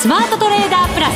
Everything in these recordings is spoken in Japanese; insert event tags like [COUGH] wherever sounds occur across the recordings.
スマートトレーダープラス。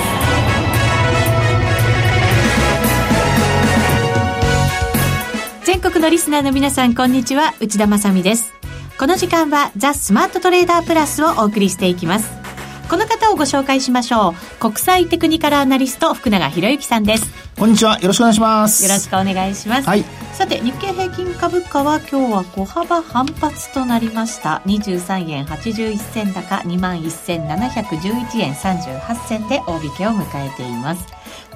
全国のリスナーの皆さんこんにちは。内田まさです。この時間はザ・スマートトレーダープラスをお送りしていきます。この方をご紹介しましょう。国際テクニカルアナリスト福永博之さんです。こんにちは。よろしくお願いします。よろしくお願いします、はい、さて日経平均株価は今日は小幅反発となりました。23円81銭高2万1711円38銭で大引けを迎えています。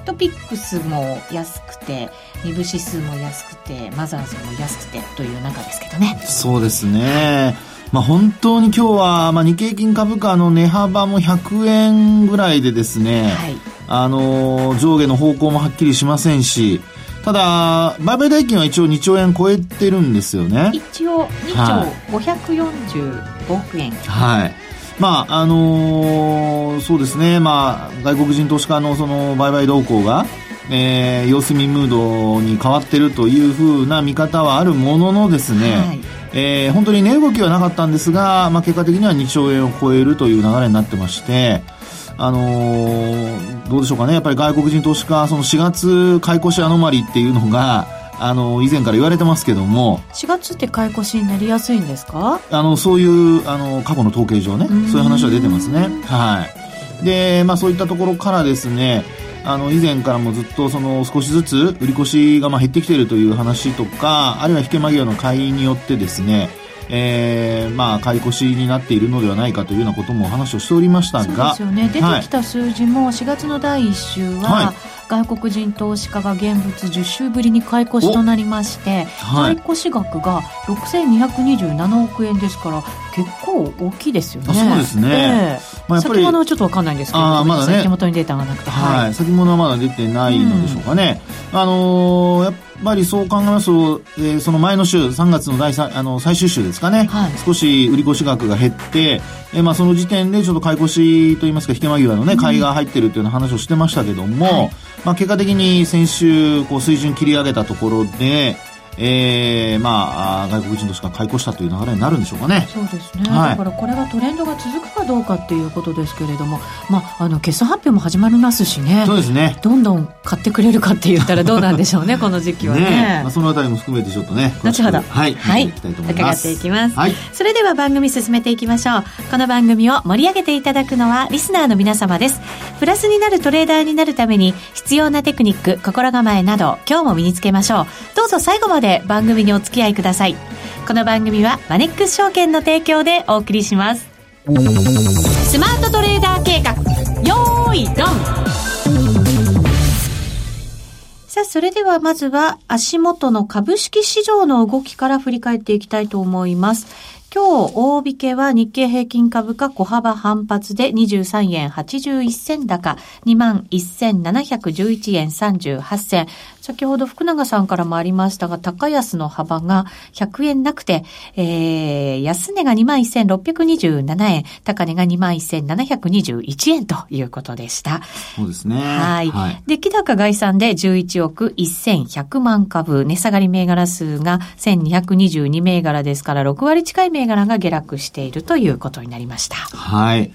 トピックスも安くて2部指数も安くてマザーズも安くてという中ですけどね。そうですねまあ、本当に今日は、まあ、日経金株価の値幅も100円ぐらいでですね、はい、あの上下の方向もはっきりしませんし、ただ、売買代金は一応2兆円超えてるんですよね。一応2兆545億円。はい。まあ、あのー、そうですね、まあ、外国人投資家のその売買動向が、えー、様子見ムードに変わってるというふうな見方はあるもののですね、はいえー、本当に値動きはなかったんですが、まあ、結果的には2兆円を超えるという流れになってまして、あのー、どうでしょうかね、やっぱり外国人投資家、その4月買い越しアノマリっていうのが、あの、以前から言われてますけども。4月って買い越しになりやすいんですか？あの、そういう、あの、過去の統計上ね、そういう話は出てますね。はい。で、まあそういったところからですね、あの、以前からもずっとその少しずつ売り越しがまあ減ってきているという話とか、あるいは引け間際の買いによってですね、えー、まあ、買い越しになっているのではないかというようなこともお話をしておりましたが。そうですよね。出てきた数字も4月の第1週は、はい外国人投資家が現物10週ぶりに買い越しとなりまして、はい、買い越し額が6227億円ですから結構大きいですよね。そうですね。えー、まあ、先物はちょっと分かんないんですけど、あまだね、手元にデータがなくて、はい、はい、先物はまだ出てないのでしょうかね。うん、あのー、やっぱりそう考えますと、えー、その前の週、3月の第あの最終週ですかね、はい、少し売り越し額が減って、えー、まあその時点でちょっと買い越しといいますか、引け間際のね、買いが入ってるっていうような話をしてましたけども、はい。まあ、結果的に先週こう水準切り上げたところで、えー、まあ、外国人としか買い越したという流れになるんでしょうかね。そうですね。はい、だからこれがトレンドが続くかどうかっていうことですけれども、まあ、あの、決算発表も始まりますしね。そうですね。どんどん買ってくれるかって言ったらどうなんでしょうね、[LAUGHS] この時期はね。ねまあ、そのあたりも含めてちょっとね。後ほど。はい。はい。いきたいと思います。伺っていきます。はい。それでは番組進めていきましょう。この番組を盛り上げていただくのはリスナーの皆様です。プラスになるトレーダーになるために必要なテクニック、心構えなど、今日も身につけましょう。どうぞ最後まで番組にお付き合いください。この番組はマネックス証券の提供でお送りします。スマートトレーダー計画、よーい、ドンさあ、それではまずは足元の株式市場の動きから振り返っていきたいと思います。今日、大引けは日経平均株価小幅反発で23円81銭高、21,711円38銭。先ほど福永さんからもありましたが、高安の幅が100円なくて、えー、安値が21,627円、高値が21,721円ということでした。そうですね。はい。はい、で、木高概算で11億1100万株、値下がり銘柄数が1222銘柄ですから、6割近い銘柄が下落しているということになりました。はい。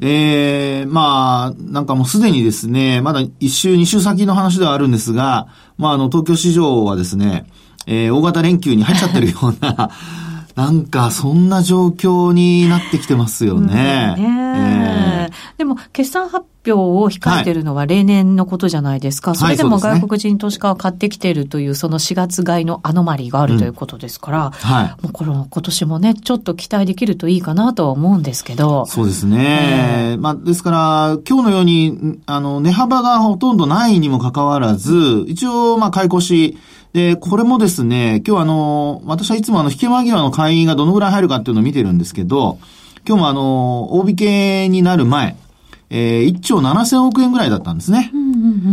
えー、まあ、なんかもうすでにですね、まだ一週、二週先の話ではあるんですが、まあ、あの、東京市場はですね、えー、大型連休に入っちゃってるような、なんか、そんな状況になってきてますよね。うん、ねえー、でも、決算発表を控えてるのは例年のことじゃないですか。はい、それでも外国人投資家が買ってきているという、その4月買いのアノマリーがあるということですから、うん、はい。もうこの今年もね、ちょっと期待できるといいかなとは思うんですけど。そうですね。えー、まあ、ですから、今日のように、あの、値幅がほとんどないにもかかわらず、一応、まあ、買い越し、で、これもですね、今日あの、私はいつもあの、引け間際の会員がどのぐらい入るかっていうのを見てるんですけど、今日もあの、大引けになる前、えー、1兆7000億円ぐらいだったんですね。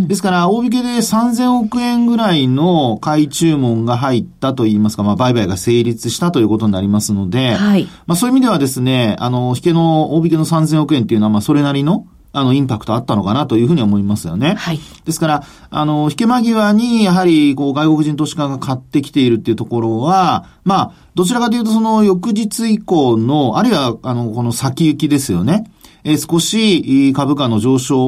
ですから、大引けで3000億円ぐらいの買い注文が入ったといいますか、まあ、売買が成立したということになりますので、はい。まあ、そういう意味ではですね、あの、引けの、大引けの3000億円っていうのは、まあ、それなりの、あの、インパクトあったのかなというふうに思いますよね。はい。ですから、あの、引け間際に、やはり、こう、外国人投資家が買ってきているっていうところは、まあ、どちらかというと、その、翌日以降の、あるいは、あの、この先行きですよね。えー少し株価の上昇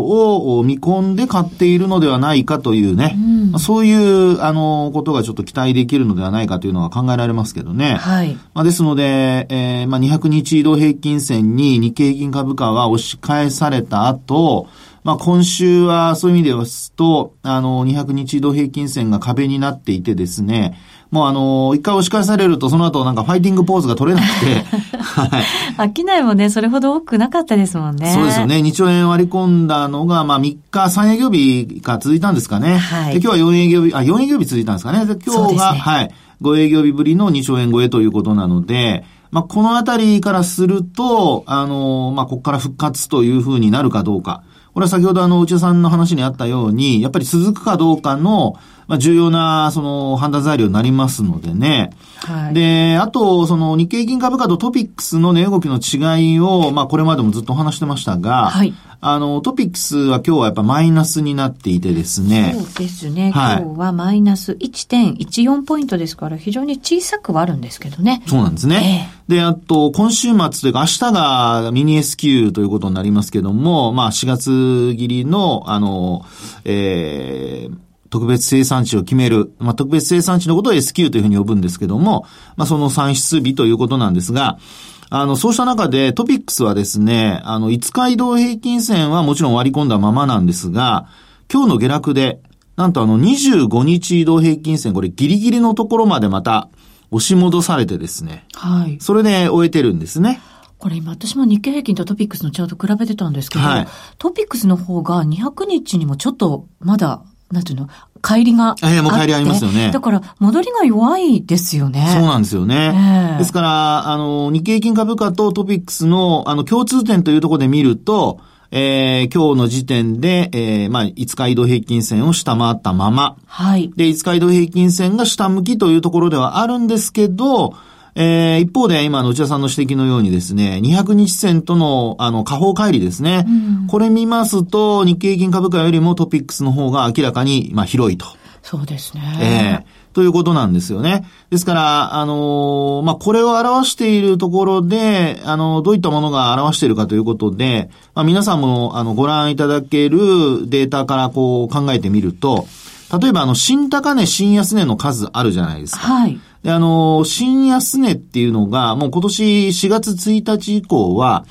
を見込んで買っているのではないかというね、まあそういう、あの、ことがちょっと期待できるのではないかというのは考えられますけどね。はい。まあ、ですので、えーまあ、200日移動平均線に日経平均株価は押し返された後、まあ、今週はそういう意味ではすと、あの、200日移動平均線が壁になっていてですね、もうあの、一回押し返されるとその後なんかファイティングポーズが取れなくて、はい。商いもね、それほど多くなかったですもんね。そうですよ。ね。2兆円割り込んだのが、まあ3日、3営業日が続いたんですかね。はいで、今日は4営業日、あ、4営業日続いたんですかね。で、今日が、ねはい、5営業日ぶりの2兆円超えということなので、まあこのあたりからすると、あの、まあここから復活というふうになるかどうか。これは先ほどあの、内田さんの話にあったように、やっぱり続くかどうかの、まあ重要な、その、判断材料になりますのでね。はい。で、あと、その日経平均株価とトピックスの値動きの違いを、まあこれまでもずっとお話してましたが、はいあの、トピックスは今日はやっぱマイナスになっていてですね。そうですね。はい今日はマイナス1.14ポイントですから、非常に小さくはあるんですけどね。そうなんですね。で、あと、今週末というか明日がミニ S q ということになりますけども、まあ4月切りの、あの、えー、特別生産地を決める。まあ、特別生産地のことを S q というふうに呼ぶんですけども、まあ、その算出日ということなんですが、あの、そうした中でトピックスはですね、あの、5日移動平均線はもちろん割り込んだままなんですが、今日の下落で、なんとあの、25日移動平均線、これギリギリのところまでまた押し戻されてですね、はい。それで終えてるんですね。これ今私も日経平均とトピックスのチャート比べてたんですけど、はいトピックスの方が200日にもちょっとまだ、なんていうの、帰りがあって。ええもう帰りありますよねだから、戻りが弱いですよね。そうなんですよね。ええですから、あの、日経平均株価とトピックスの、あの、共通点というところで見ると、えー、今日の時点で、えー、まあ、5日移動平均線を下回ったまま、はい。で、5日移動平均線が下向きというところではあるんですけど、えー、一方で今の内田さんの指摘のようにですね、200日線との、あの、下方乖離ですね。これ見ますと、日経平均株価よりもトピックスの方が明らかに、まあ、広いと。そうですね。ええということなんですよね。ですから、あのーまあ、これを表しているところで、あのどういったものが表しているかということで、まあ、皆さんも、あの、ご覧いただけるデータからこう考えてみると、例えば、あの、新高値、新安値の数あるじゃないですか。はい。で、あの、新安値っていうのが、もう今年4月1日以降は、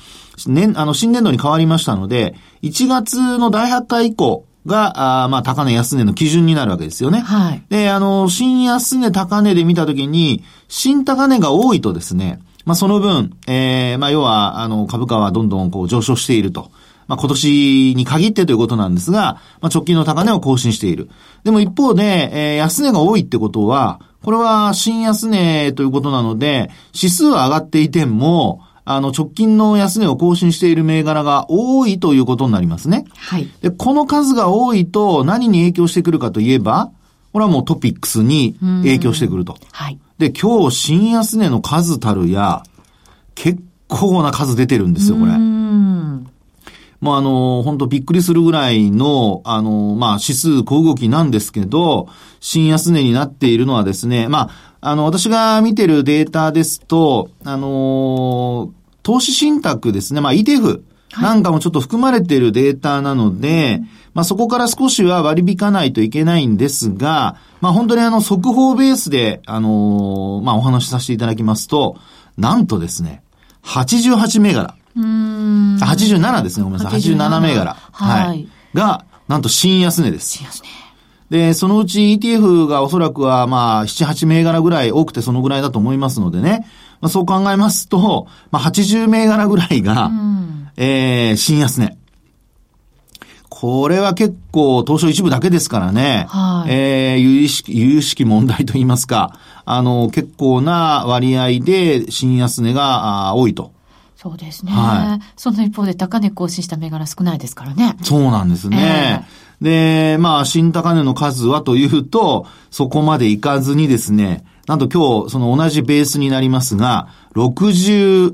年、あの、新年度に変わりましたので、1月の第8回以降が、あーまあ、高値安値の基準になるわけですよね。はい。で、あの、新安値高値で見たときに、新高値が多いとですね、まあ、その分、えー、まあ、要は、あの、株価はどんどんこう上昇していると。まあ、今年に限ってということなんですが、まあ、直近の高値を更新している。でも一方で、えー、安値が多いってことは、これは新安値ということなので、指数は上がっていても、あの、直近の安値を更新している銘柄が多いということになりますね。はい。で、この数が多いと何に影響してくるかといえば、これはもうトピックスに影響してくると。はい。で、今日新安値の数たるや、結構な数出てるんですよ、これうー。ん。もうあの、本当びっくりするぐらいの、あの、まあ、指数小動きなんですけど、新安値になっているのはですね、まあ、あの、私が見てるデータですと、あの、投資信託ですね、まあ、ETF なんかもちょっと含まれているデータなので、まあ、そこから少しは割り引かないといけないんですが、まあ、本当にあの、速報ベースで、あの、まあ、お話しさせていただきますと、なんとですね、88銘柄。うーん。あ87ですね。ごめんなさい。87銘柄。はい。が、なんと新安値です。しますね。で、そのうち ETF がおそらくはまあ、7、8銘柄ぐらい、多くてそのぐらいだと思いますのでね。まあ、そう考えますと、まあ、80銘柄ぐらいが、うん。えー、新安値。これは結構、東証一部だけですからね。はいえー、有意識、有意識問題と言いますか、あの、結構な割合で新安値が多いと。そうですね。はその一方で高値更新した銘柄少ないですからね。そうなんですね。で、まあ、新高値の数はというと、そこまでいかずにですね、なんと今日、その同じベースになりますが、63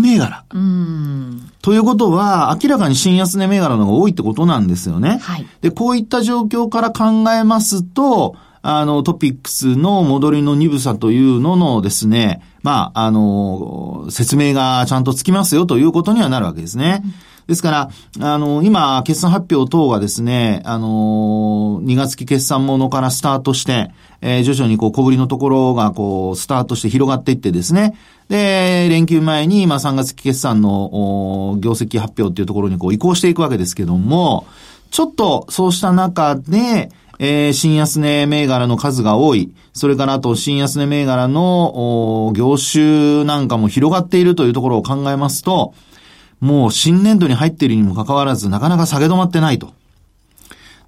銘柄。うん。ということは、明らかに新安値銘柄の方が多いってことなんですよね。はいで、こういった状況から考えますと、あの、トピックスの戻りの鈍さというののですね、まあ、あの、説明がちゃんとつきますよということにはなるわけですね。ですから、あの、今、決算発表等がですね、あの、2月期決算ものからスタートして、えー、徐々にこう小ぶりのところがこう、スタートして広がっていってですね、で、連休前に、まあ3月期決算の、業績発表っていうところにこう移行していくわけですけども、ちょっとそうした中で、えー、新安値銘柄の数が多い。それからあと、新安値銘柄の、業種なんかも広がっているというところを考えますと、もう新年度に入っているにもかかわらず、なかなか下げ止まってないと。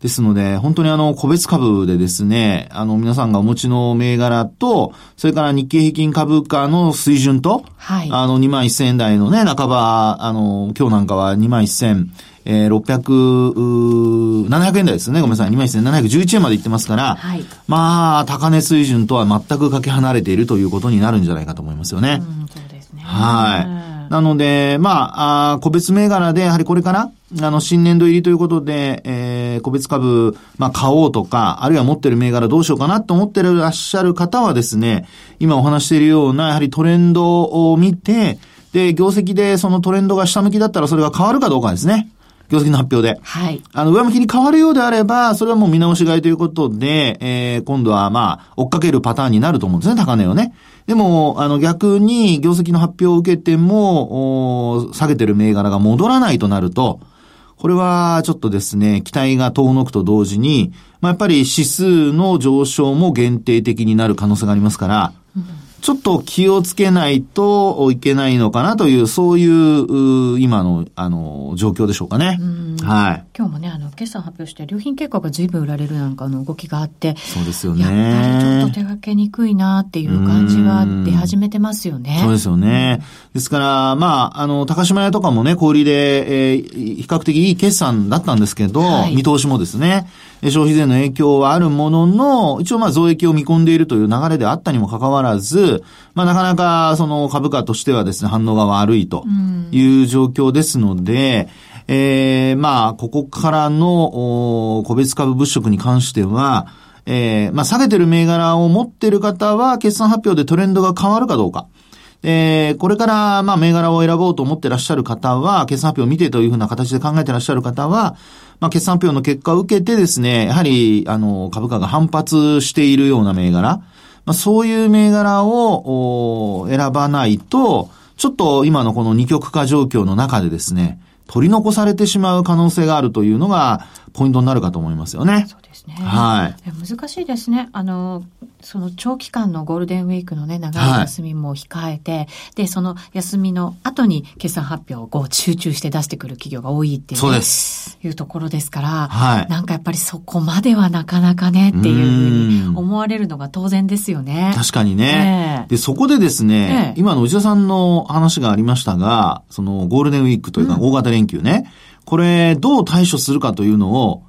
ですので、本当にあの、個別株でですね、あの、皆さんがお持ちの銘柄と、それから日経平均株価の水準と、はい。あの、2万1000円台のね、半ば、あの、今日なんかは2万1000、えー、600、700円台ですね。ごめんなさい。21,711円までいってますから、はい、まあ、高値水準とは全くかけ離れているということになるんじゃないかと思いますよね。うん、そうですね。はい。なので、まあ、あ個別銘柄で、やはりこれから、あの、新年度入りということで、えー、個別株、まあ、買おうとか、あるいは持ってる銘柄どうしようかなと思ってらっしゃる方はですね、今お話しているような、やはりトレンドを見て、で、業績でそのトレンドが下向きだったらそれが変わるかどうかですね。業績の発表で。はい。あの、上向きに変わるようであれば、それはもう見直し買いということで、えー、今度はまあ、追っかけるパターンになると思うんですね、高値をね。でも、あの、逆に業績の発表を受けても、下げてる銘柄が戻らないとなると、これはちょっとですね、期待が遠のくと同時に、まあ、やっぱり指数の上昇も限定的になる可能性がありますから、うんちょっと気をつけないといけないのかなという、そういう、今の、あの、状況でしょうかね。はい。今日もね、あの、決算発表して、良品計画が随分売られるなんかの動きがあって、そうですよね。やっぱりちょっと手がけにくいなっていう感じは出始めてますよね。そうですよね。ですから、まあ、あの、高島屋とかもね、小売りで、えー、比較的いい決算だったんですけど、はい、見通しもですね、消費税の影響はあるものの、一応まあ増益を見込んでいるという流れであったにもかかわらず、まあなかなかその株価としてはですね、反応が悪いという状況ですので、うん、えー、まあここからの個別株物色に関しては、えー、まあ下げてる銘柄を持ってる方は決算発表でトレンドが変わるかどうか。えー、これから、まあ、銘柄を選ぼうと思ってらっしゃる方は、決算発表を見てというふうな形で考えてらっしゃる方は、まあ、決算発表の結果を受けてですね、やはり、あの、株価が反発しているような銘柄、まあ、そういう銘柄を選ばないと、ちょっと今のこの二極化状況の中でですね、取り残されてしまう可能性があるというのがポイントになるかと思いますよね。ですね。はい。難しいですね。あの、その長期間のゴールデンウィークのね、長い休みも控えて、はい、で、その休みの後に決算発表をこう集中して出してくる企業が多いっていう、ね、そうです。いうところですから、はい。なんかやっぱりそこまではなかなかねっていうふうに思われるのが当然ですよね。確かにね。で、そこでですね、今の内田さんの話がありましたが、そのゴールデンウィークというか大型連休ね、うん、これどう対処するかというのを、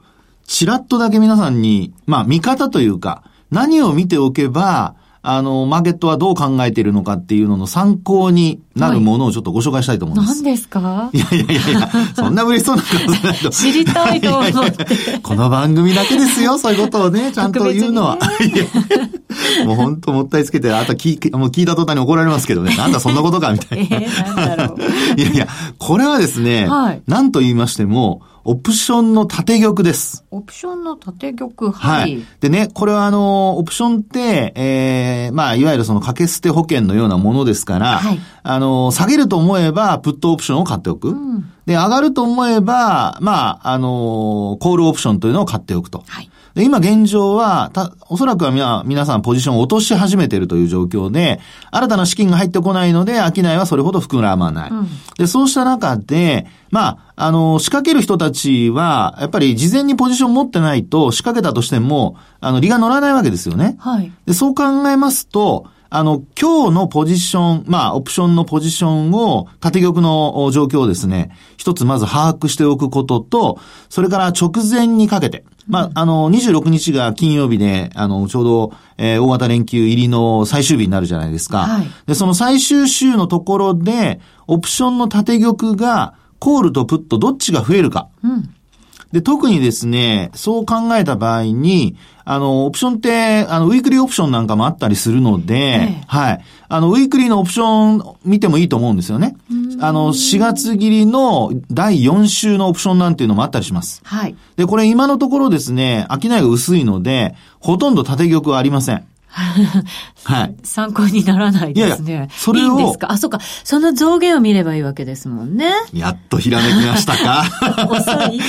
ちらっとだけ皆さんに、まあ見方というか、何を見ておけば、あの、マーケットはどう考えているのかっていうのの参考になるものをちょっとご紹介したいと思います。何ですか？いやいやいやいや、そんな嬉しそうなことないと。知りたいと思っていやいや。この番組だけですよ、そういうことをね、[LAUGHS] ちゃんと言うのは。ね、もう本当もったいつけて、あと聞もう聞いた途端に怒られますけどね、なんだそんなことかみたいな。[LAUGHS] えー、なんだろう。[LAUGHS] いやいや、これはですね、はい、何と言いましても、オプションの縦玉です。オプションの縦玉、はい。はい。でね、これはあの、オプションって、ええー、まあ、いわゆるその掛け捨て保険のようなものですから、はい。あの、下げると思えば、プットオプションを買っておく。うん。で、上がると思えば、まあ、あの、コールオプションというのを買っておくと。はい。で、今現状は、た、おそらくは皆、皆さんポジションを落とし始めているという状況で、新たな資金が入ってこないので、商いはそれほど膨らまない。うん、で、そうした中で、まあ、あの、仕掛ける人たちは、やっぱり事前にポジション持ってないと、仕掛けたとしても、あの、利が乗らないわけですよね。はい。で、そう考えますと、あの、今日のポジション、まあ、オプションのポジションを、縦玉の状況をですね、一つまず把握しておくことと、それから直前にかけて、まあ、あの、26日が金曜日で、あの、ちょうど、えー、大型連休入りの最終日になるじゃないですか。はい。で、その最終週のところで、オプションの建玉が、コールとプットどっちが増えるか。うん。で、特にですね、そう考えた場合に、あの、オプションって、あの、ウィークリーオプションなんかもあったりするので、ええ、はい。あの、ウィークリーのオプション見てもいいと思うんですよね。あの、4月限の第4週のオプションなんていうのもあったりします。はい。で、これ今のところですね、商いが薄いので、ほとんど建玉はありません。はい。[LAUGHS] 参考にならないですね。いやいやそれを。いいんですか？あ、そうか。その増減を見ればいいわけですもんね。やっとひらめきましたか？[LAUGHS] 遅い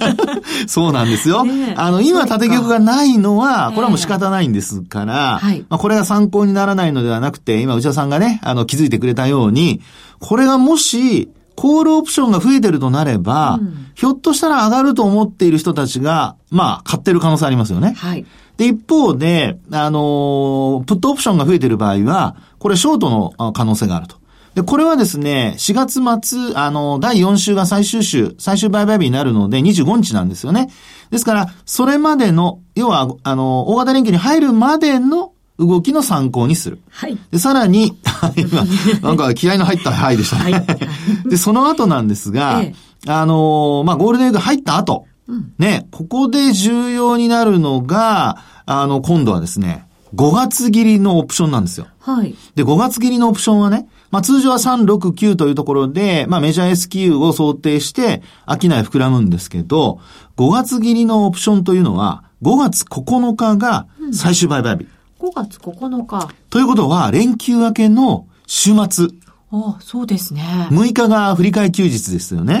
[LAUGHS] そうなんですよ。ね、あの、今縦玉がないのは、これはもう仕方ないんですから、はい、まあ、これが参考にならないのではなくて、今内田さんがね、あの、気づいてくれたように、これがもし、コールオプションが増えてるとなれば、うん、ひょっとしたら上がると思っている人たちが、まあ、買ってる可能性ありますよね。はい。で、一方で、あの、プットオプションが増えている場合は、これショートの可能性があると。で、これはですね、4月末、あの、第4週が最終週、最終売買日になるので25日なんですよね。ですから、それまでの、要は、あの、大型連休に入るまでの動きの参考にする。はい。で、さらに、今、[LAUGHS] なんか気合の入ったはいでしたね。はい。で、その後なんですが、ええ、あの、まあ、ゴールデンウィーク入った後、ね、ここで重要になるのが、あの、今度はですね、5月切りのオプションなんですよ。はい。で、5月切りのオプションはね、まあ通常は3、6、9というところで、まあメジャー S q を想定して、商い膨らむんですけど、5月切りのオプションというのは、5月9日が最終売買日。うん、5月9日。ということは、連休明けの週末。ああ、そうですね。6日が振り替え休日ですよね。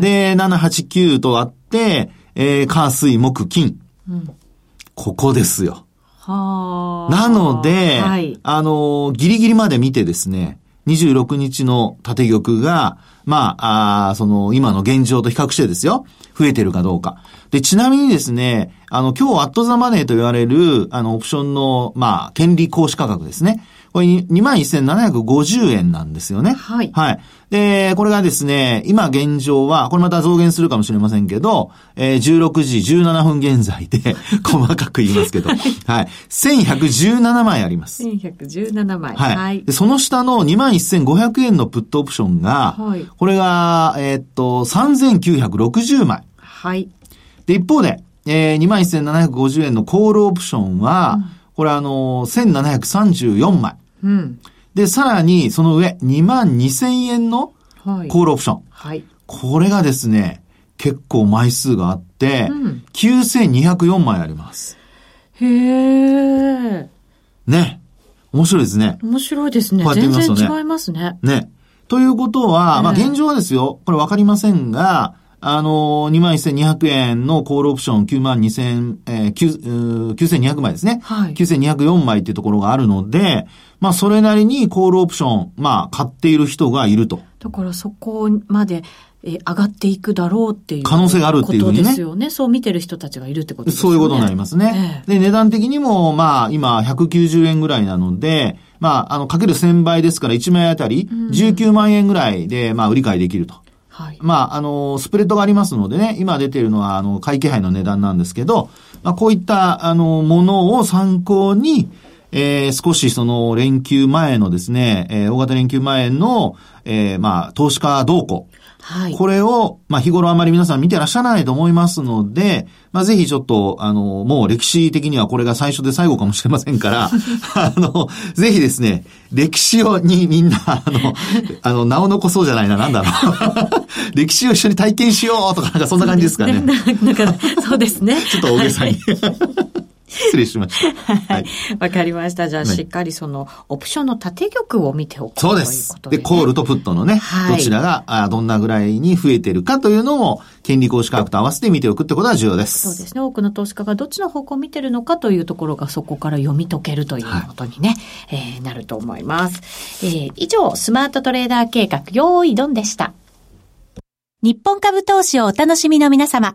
ええ、で、7、8、9とあって、えー、火、水、木、金。うん、ここですよ。はなので、はい、あの、ギリギリまで見てですね、26日の縦玉が、まあ、あその、今の現状と比較してですよ、増えてるかどうか。で、ちなみにですね、あの、今日アットザマネーと言われる、あの、オプションの、まあ、権利行使価格ですね。これ21,750円なんですよね。はい。はい。で、これがですね、今現状は、これまた増減するかもしれませんけど、えー、16時17分現在で、[LAUGHS] 細かく言いますけど、[LAUGHS] はい、はい。1117枚あります。1117枚。はい。はい、でその下の21,500円のプットオプションが、はい、これが、えー、っと、3,960枚。はい。で、一方で、えー、21,750円のコールオプションは、うんこれあの、1734枚。うん。で、さらにその上、2万2000円のコールオプション。はい。これがですね、結構枚数があって、うん、9204枚あります。へえ。ね。面白いですね。面白いですね。こうやって見ますとね。全然違いますね。ね。ということは、まあ現状はですよ、これわかりませんが、あの、21,200円のコールオプション9万2000、えー、9200枚ですね。はい。9204枚っていうところがあるので、まあ、それなりにコールオプション、まあ、買っている人がいると。だからそこまで、え上がっていくだろうっていう。可能性があるっていうふうにね。ですよね。そう見てる人たちがいるってことですね。そういうことになりますね。ええ、で、値段的にも、まあ、今、190円ぐらいなので、まあ、あの、かける1000倍ですから1枚あたり19万円ぐらいで、まあ、売り買いできると。はい。まあ、あの、スプレッドがありますのでね、今出ているのは、あの、買い気配の値段なんですけど、まあ、こういった、あの、ものを参考に、えー、少しその連休前のですね、えー、大型連休前の、えー、まあ、投資家動向。はい。これを、まあ、日頃あまり皆さん見てらっしゃらないと思いますので、まあ、ぜひちょっと、あの、もう歴史的にはこれが最初で最後かもしれませんから、[LAUGHS] あの、ぜひですね、歴史を、にみんな、あの、あの、名を残そうじゃないな、なんだろう。[LAUGHS] 歴史を一緒に体験しようとか、なんかそんな感じですかね。なんか、そうですね。[LAUGHS] ちょっと大げさに。はい失礼しました。はい。わかりました。じゃあ、しっかりその、オプションの縦玉を見ておくそうです。で、ね、コールとプットのね、はい、どちらがあどんなぐらいに増えてるかというのも、権利行使価格と合わせて見ておくってことは重要です。そうですね。多くの投資家がどっちの方向を見てるのかというところがそこから読み解けるということにね、はい、えー、なると思います。えー、以上、スマートトレーダー計画、用意ドンでした。日本株投資をお楽しみの皆様。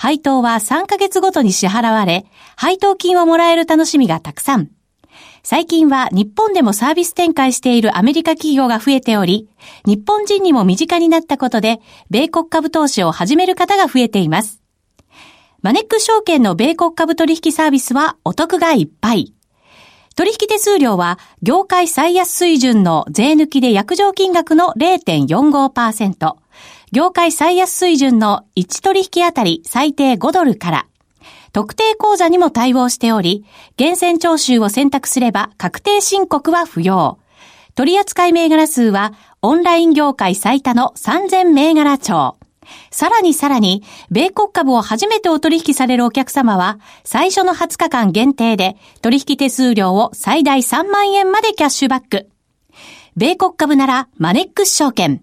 配当は3ヶ月ごとに支払われ、配当金をもらえる楽しみがたくさん。最近は日本でもサービス展開しているアメリカ企業が増えており、日本人にも身近になったことで、米国株投資を始める方が増えています。マネック証券の米国株取引サービスはお得がいっぱい。取引手数料は業界最安水準の税抜きで約定金額の0.45%、業界最安水準の1取引あたり最低5ドルから、特定口座にも対応しており、厳選徴収を選択すれば確定申告は不要。取扱銘柄数はオンライン業界最多の3000銘柄帳。さらにさらに、米国株を初めてお取引されるお客様は、最初の20日間限定で、取引手数料を最大3万円までキャッシュバック。米国株なら、マネックス証券。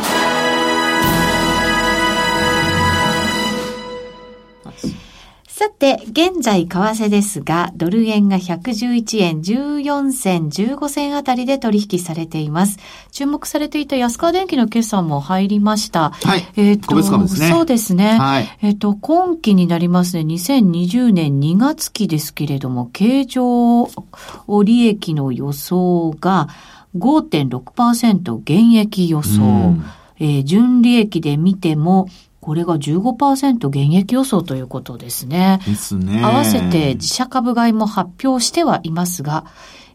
さて、現在為替ですが、ドル円が111円14銭15銭あたりで取引されています。注目されていた安川電機の決算も入りました。はい。えっ、ー、と、ね、そうですね。はい。えっ、ー、と、今期になりますね、2020年2月期ですけれども、経常利益の予想が5.6%減益予想。えー、純利益で見てもこれが15%減益予想ということですね。ですね。合わせて自社株買いも発表してはいますが、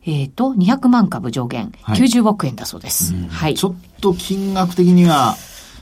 えっ、ー、と、200万株上限、90億円だそうです。はい。ちょっと金額的には、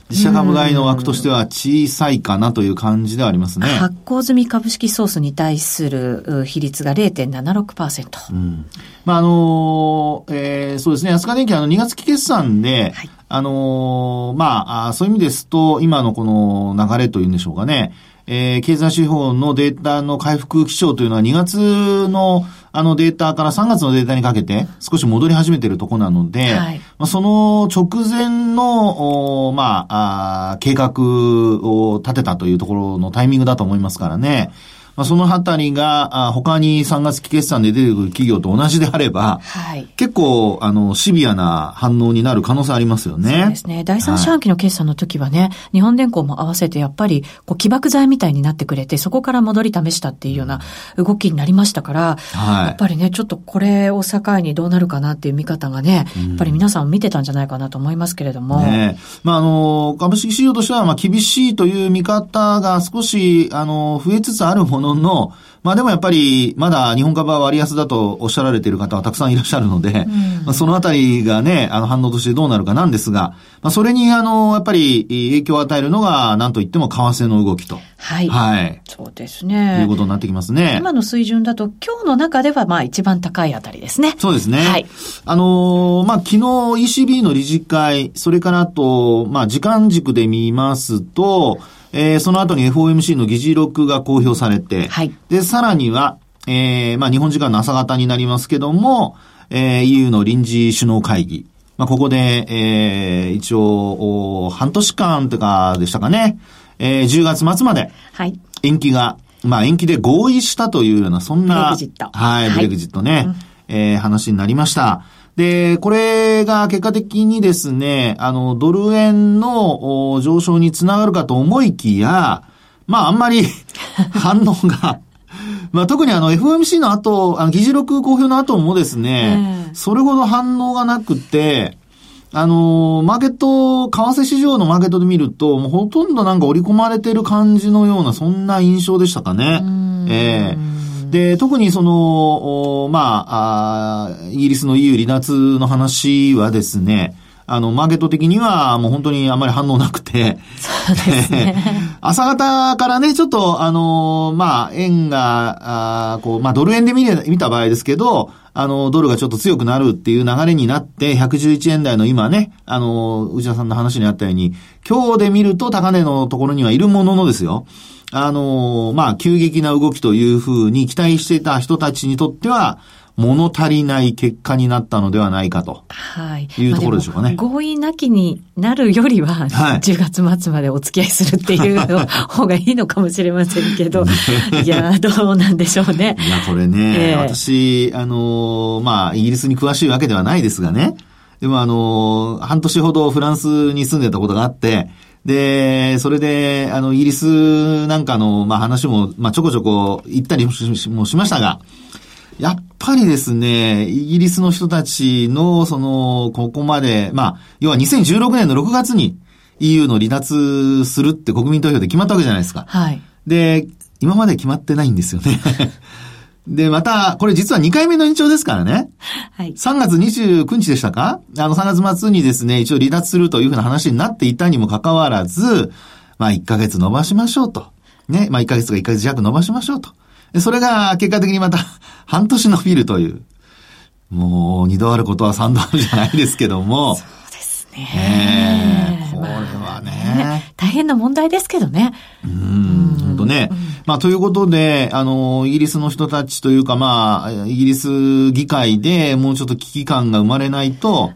自社株買いの枠としては小さいかなという感じではありますね。発行済み株式ソースに対する比率が0.76%。うん。まあ、あのえー、そうですね、安川電機あの2月期決算で、はい、あのー、まあ、そういう意味ですと、今のこの流れというんでしょうかね、えー、経済指標のデータの回復基調というのは2月のあのデータから3月のデータにかけて少し戻り始めているところなので、はい、まあ、その直前の、まああ、計画を立てたというところのタイミングだと思いますからね。まあ、そのあたりが、あ他に3月期決算で出てくる企業と同じであれば、はい、結構、あの、シビアな反応になる可能性ありますよね。そうですね。第三四半期の決算の時はね、はい、日本電工も合わせてやっぱり、こう、起爆剤みたいになってくれて、そこから戻り試したっていうような動きになりましたから、はい、やっぱりね、ちょっとこれを境にどうなるかなっていう見方がね、やっぱり皆さん見てたんじゃないかなと思いますけれども。ねまあ、あの、株式市場としては、まあ、厳しいという見方が少し、あの、増えつつあるもののの、まあでもやっぱり、まだ日本株は割安だとおっしゃられている方はたくさんいらっしゃるので、うん、まあそのあたりがね、あの反応としてどうなるかなんですが、まあそれにあの、やっぱり影響を与えるのが、なんといっても為替の動きと。はい。はい。そうですね。いうことになってきますね。今の水準だと、今日の中ではまあ一番高いあたりですね。そうですね。はい。あのー、まあ昨日 ECB の理事会、それからあと、まあ時間軸で見ますと、えー、その後に FOMC の議事録が公表されて、はい。で、さらには、えー、まあ日本時間の朝方になりますけども、えー、EU の臨時首脳会議。まあここで、えー、一応、半年間とかでしたかね、えー、10月末まで、はい。延期が、まあ延期で合意したというような、そんな、ブレグジット。はい、ブレグジットね、うん、えー、話になりました。で、これが結果的にですね、あの、ドル円の上昇につながるかと思いきや、まああんまり [LAUGHS] 反応がまあ特にあの FOMC の後、あの議事録公表の後もですね、それほど反応がなくて、あのマーケット、為替市場のマーケットで見ると、もうほとんどなんか織り込まれてる感じのような、そんな印象でしたかね。ええ。ーで、特にその、まあ、あイギリスの EU 離脱の話はですね、あの、マーケット的にはもう本当にあまり反応なくて、そうですね。[LAUGHS] 朝方からね、ちょっと、あのーまあ、円が、あーこう、まあ、ドル円で見れ、見た場合ですけど、あの、ドルがちょっと強くなるっていう流れになって、111円台の今ね、あの、内田さんの話にあったように、今日で見ると高値のところにはいるもののですよ。あの、まあ、急激な動きというふうに期待していた人たちにとっては、物足りない結果になったのではないかと。はい。いうところでしょうかねまあも合意なきになるよりは、はい10月末までお付き合いするっていうの [LAUGHS] 方がいいのかもしれませんけど、いや、どうなんでしょうね。[LAUGHS] いや、これね、ええ私、あのーまあ、イギリスに詳しいわけではないですがね。でもあのー半年ほどフランスに住んでたことがあって、で、それで、あの、イギリスなんかの、まあ、話も、まあ、ちょこちょこ行ったりもしましたが、やっぱりですね、イギリスの人たちの、その、ここまで、まあ、要は2016年の6月に EU の離脱するって国民投票で決まったわけじゃないですか。はい。で、今まで決まってないんですよね。で、また、これ実は2回目の延長ですからね。はい。3月29日でしたか？あの、3月末にですね、一応離脱するというふうな話になっていたにもかかわらず、まあ1ヶ月伸ばしましょうと。ね、まあ1ヶ月か1ヶ月弱伸ばしましょうと。でそれが結果的にまた [LAUGHS] 半年伸びるという。もう二度あることは三度あるじゃないですけども。ね。えこれはねまあ大変な問題ですけどね。うん、本当ね。まあ、ということで、あの、イギリスの人たちというか、まあ、イギリス議会でもうちょっと危機感が生まれないと、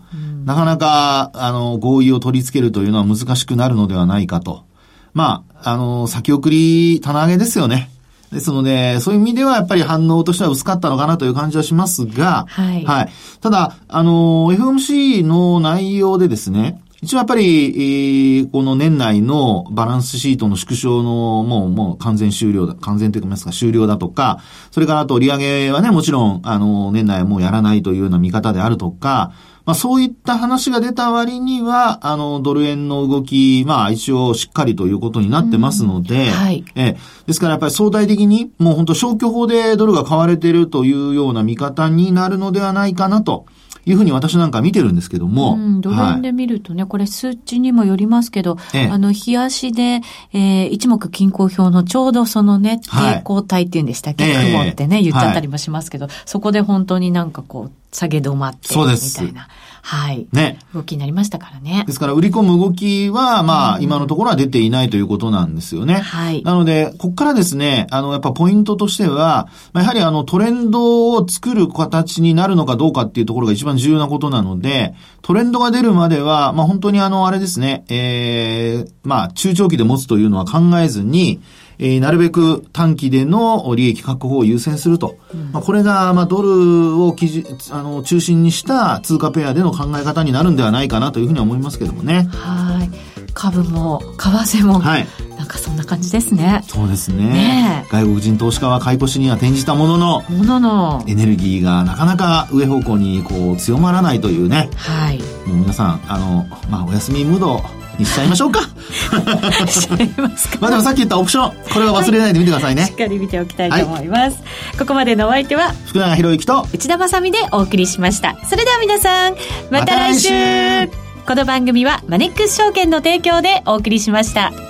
なかなか、あの、合意を取り付けるというのは難しくなるのではないかと。まあ、あの、先送り、棚上げですよね。ですので、そういう意味ではやっぱり反応としては薄かったのかなという感じはしますが、はいはい。ただ、あの、FOMC の内容でですね、一応やっぱり、えーこの年内のバランスシートの縮小のもう、もう完全終了だ、完全といいますか終了だとか、それからあと利上げはね、もちろん、あの、年内はもうやらないというような見方であるとか、まあそういった話が出た割には、あの、ドル円の動き、まあ一応しっかりということになってますので、はい。ええ。ですからやっぱり相対的に、もう本当消去法でドルが買われているというような見方になるのではないかなというふうに私なんか見てるんですけども。うん、ドル円で見るとね、これ数値にもよりますけど、ええ。あの、日足で、えー一目均衡表のちょうどそのね、はい。抵抗体っていうんでしたっけ、ええ。雲ってね、言っちゃったりはもしますけど、そこで本当になんかこう、下げ止まって、みたいな、はい、ね。動きになりましたからねで。すから、売り込む動きは、まあ、今のところは出ていないということなんですよね。はいなので、ここからですね、あの、やっぱポイントとしては、まあやはりあの、トレンドを作る形になるのかどうかっていうところが一番重要なことなので、トレンドが出るまでは、まあ本当にあの、あれですね、えー、まあ、中長期で持つというのは考えずに、えーなるべく短期での利益確保を優先すると。まあ、これが、まあ、ドルを基準、あの、中心にした通貨ペアでの考え方になるんではないかなというふうには思いますけどもね。はい。株も、為替も、はい。なんかそんな感じですね。そうですね。ねえ外国人投資家は買い越しには転じたものの、ものの、エネルギーがなかなか上方向にこう強まらないというね。はい。もう皆さん、あの、まあ、お休みムードにしちゃいましょうか。[LAUGHS] しますかまあでもさっき言ったオプション、これは忘れないで見てくださいね。しっかり見ておきたいと思います。ここまでのお相手は、福永博之と、内田まさみでお送りしました。それでは皆さん、また来週この番組はマネックス証券の提供でお送りしました。